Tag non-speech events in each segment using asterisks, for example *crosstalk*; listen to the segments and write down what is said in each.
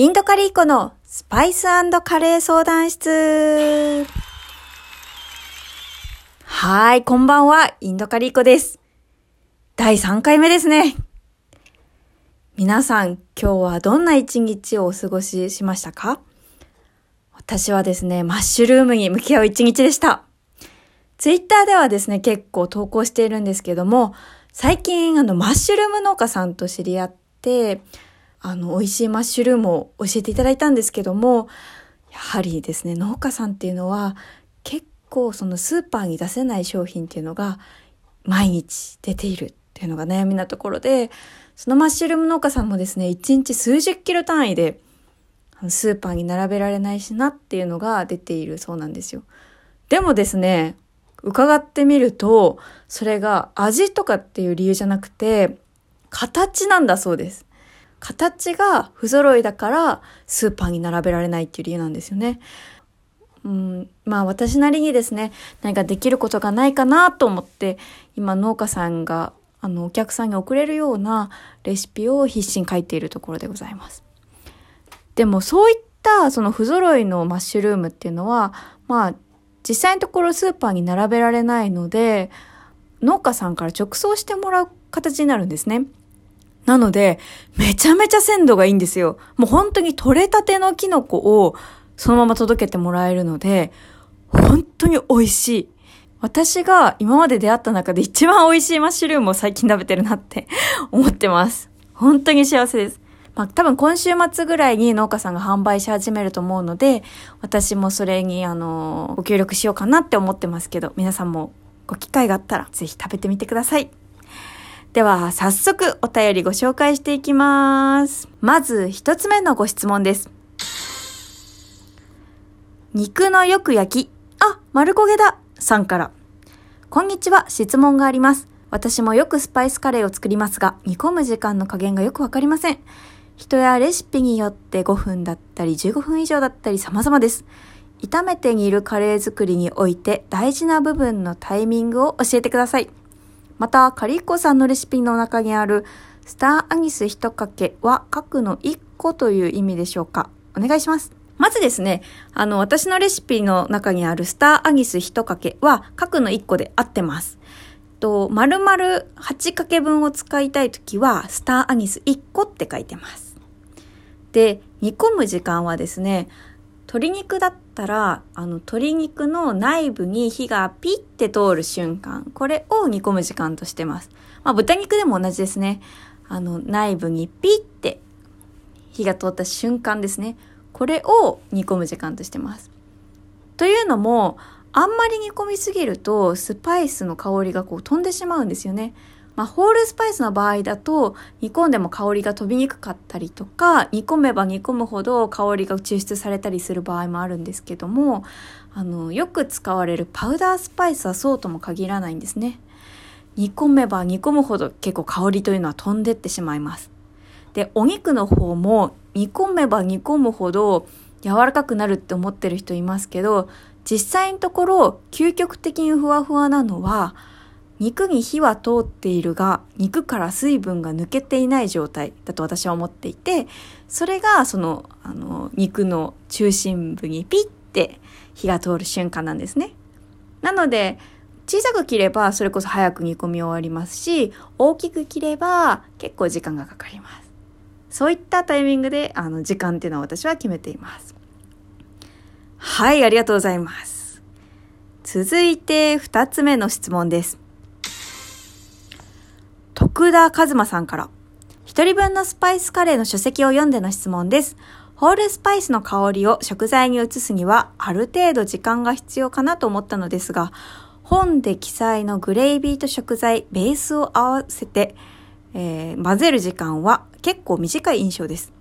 インドカリーコのスパイスカレー相談室。はい、こんばんは、インドカリーコです。第3回目ですね。皆さん、今日はどんな一日をお過ごししましたか？私はですね、マッシュルームに向き合う一日でした。ツイッターではですね、結構投稿しているんですけども、最近、あの、マッシュルーム農家さんと知り合って、あの、美味しいマッシュルームを教えていただいたんですけども、やはりですね、農家さんっていうのは、結構そのスーパーに出せない商品っていうのが、毎日出ているっていうのが悩みなところで、そのマッシュルーム農家さんもですね、1日数十キロ単位で、スーパーに並べられないしなっていうのが出ているそうなんですよ。でもですね、伺ってみると、それが味とかっていう理由じゃなくて、形なんだそうです。形が不揃いだからスーパーに並べられないっていう理由なんですよね。うん、まあ私なりにですね、何かできることがないかなと思って、今農家さんがあのお客さんに送れるようなレシピを必死に書いているところでございます。でもそういったその不揃いのマッシュルームっていうのは、まあ実際のところスーパーに並べられないので、農家さんから直送してもらう形になるんですね。なので、めちゃめちゃ鮮度がいいんですよ。もう本当に取れたてのキノコをそのまま届けてもらえるので、本当に美味しい。私が今まで出会った中で一番美味しいマッシュルームを最近食べてるなって *laughs* 思ってます。本当に幸せです。まあ多分今週末ぐらいに農家さんが販売し始めると思うので、私もそれにあの、ご協力しようかなって思ってますけど、皆さんもご機会があったらぜひ食べてみてください。では、早速お便りご紹介していきます。まず、一つ目のご質問です。肉のよく焼き、あ、丸焦げださんから。こんにちは、質問があります。私もよくスパイスカレーを作りますが、煮込む時間の加減がよくわかりません。人やレシピによって5分だったり15分以上だったり様々です。炒めて煮るカレー作りにおいて大事な部分のタイミングを教えてください。また、カリッコさんのレシピの中にあるスターアニス1かけは核の1個という意味でしょうか？お願いします。まずですね、あの、私のレシピの中にあるスターアニス1かけは核の1個で合ってます。と、丸々8かけ分を使いたいときは、スターアニス1個って書いてます。で、煮込む時間はですね、鶏肉だったら、あの、鶏肉の内部に火がピッて通る瞬間、これを煮込む時間としてます。まあ、豚肉でも同じですね。あの、内部にピッて火が通った瞬間ですね。これを煮込む時間としてます。というのも、あんまり煮込みすぎると、スパイスの香りがこう飛んでしまうんですよね。まあ、ホールスパイスの場合だと煮込んでも香りが飛びにくかったりとか煮込めば煮込むほど香りが抽出されたりする場合もあるんですけどもあのよく使われるパウダースパイスはそうとも限らないんですね。煮込めば煮込むほど結構香りというのは飛んでってしまいます。でお肉の方も煮込めば煮込むほど柔らかくなるって思ってる人いますけど実際のところ究極的にふわふわなのは肉に火は通っているが肉から水分が抜けていない状態だと私は思っていてそれがそのあの肉の中心部にピッて火が通る瞬間なんですね。なので小さく切ればそれこそ早く煮込み終わりますし大きく切れば結構時間がかかります。そういったタイミングであの時間っていうのは私は決めています。はい、ありがとうございます。続いて二つ目の質問です。徳田和馬さんから。一人分のスパイスカレーの書籍を読んでの質問です。ホールスパイスの香りを食材に移すにはある程度時間が必要かなと思ったのですが、本で記載のグレイビーと食材、ベースを合わせて、えー、混ぜる時間は結構短い印象です。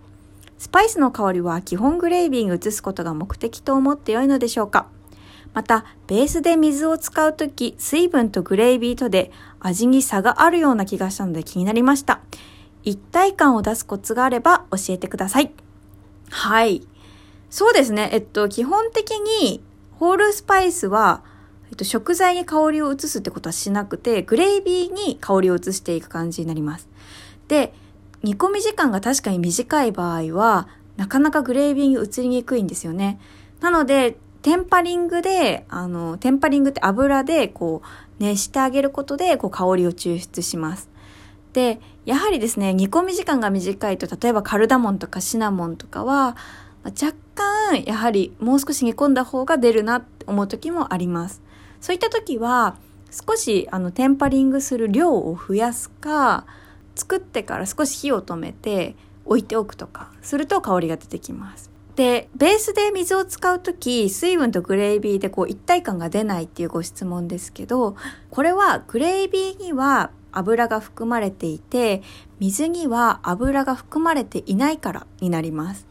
スパイスの香りは基本グレイビーに移すことが目的と思って良いのでしょうかまた、ベースで水を使うとき、水分とグレイビーとで味に差があるような気がしたので気になりました。一体感を出すコツがあれば教えてください。はい。そうですね。えっと、基本的に、ホールスパイスは、えっと、食材に香りを移すってことはしなくて、グレイビーに香りを移していく感じになります。で、煮込み時間が確かに短い場合は、なかなかグレービング移りにくいんですよね。なので、テンパリングで、あの、テンパリングって油でこう熱してあげることでこう香りを抽出します。で、やはりですね、煮込み時間が短いと、例えばカルダモンとかシナモンとかは、若干、やはりもう少し煮込んだ方が出るなって思う時もあります。そういった時は、少しあのテンパリングする量を増やすか、作ってから少し火を止めて置いておくとかすると香りが出てきます。で、ベースで水を使う時、水分とグレービーでこう一体感が出ないっていうご質問ですけど、これはグレービーには油が含まれていて、水には油が含まれていないからになります。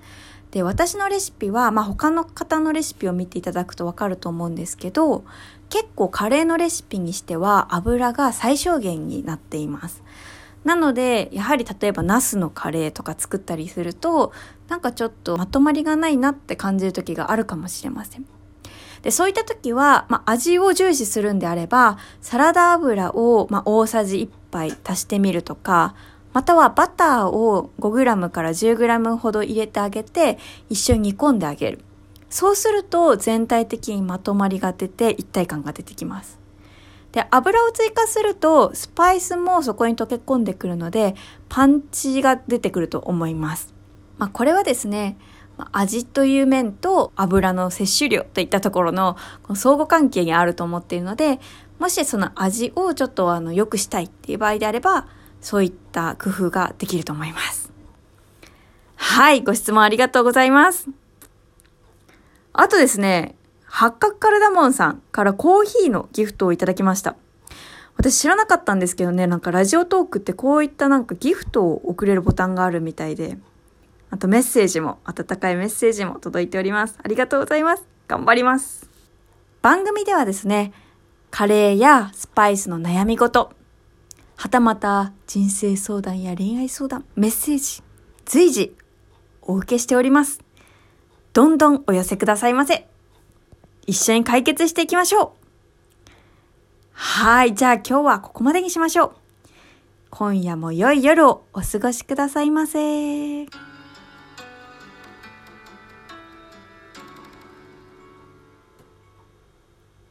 で、私のレシピは、まあ、他の方のレシピを見ていただくとわかると思うんですけど、結構カレーのレシピにしては油が最小限になっています。なので、やはり例えばナスのカレーとか作ったりすると、なんかちょっとまとまりがないなって感じる時があるかもしれません。で、そういった時は、まあ、味を重視するんであれば、サラダ油を、まあ、大さじ1杯足してみるとか、またはバターを 5g から 10g ほど入れてあげて、一緒に煮込んであげる。そうすると全体的にまとまりが出て一体感が出てきます。で、油を追加するとスパイスもそこに溶け込んでくるのでパンチが出てくると思います。まあこれはですね、味という面と油の摂取量といったところの相互関係にあると思っているので、もしその味をちょっとあの良くしたいっていう場合であれば、そういった工夫ができると思います。はい、ご質問ありがとうございます。あとですね、八角カルダモンさんからコーヒーのギフトをいただきました。私知らなかったんですけどね、なんかラジオトークってこういったなんかギフトを送れるボタンがあるみたいで、あとメッセージも、温かいメッセージも届いております。ありがとうございます。頑張ります。番組ではですね、カレーやスパイスの悩み事、はたまた人生相談や恋愛相談、メッセージ、随時お受けしております。どんどんお寄せくださいませ。一緒に解決していきましょう。はい、じゃあ今日はここまでにしましょう。今夜も良い夜をお過ごしくださいませ。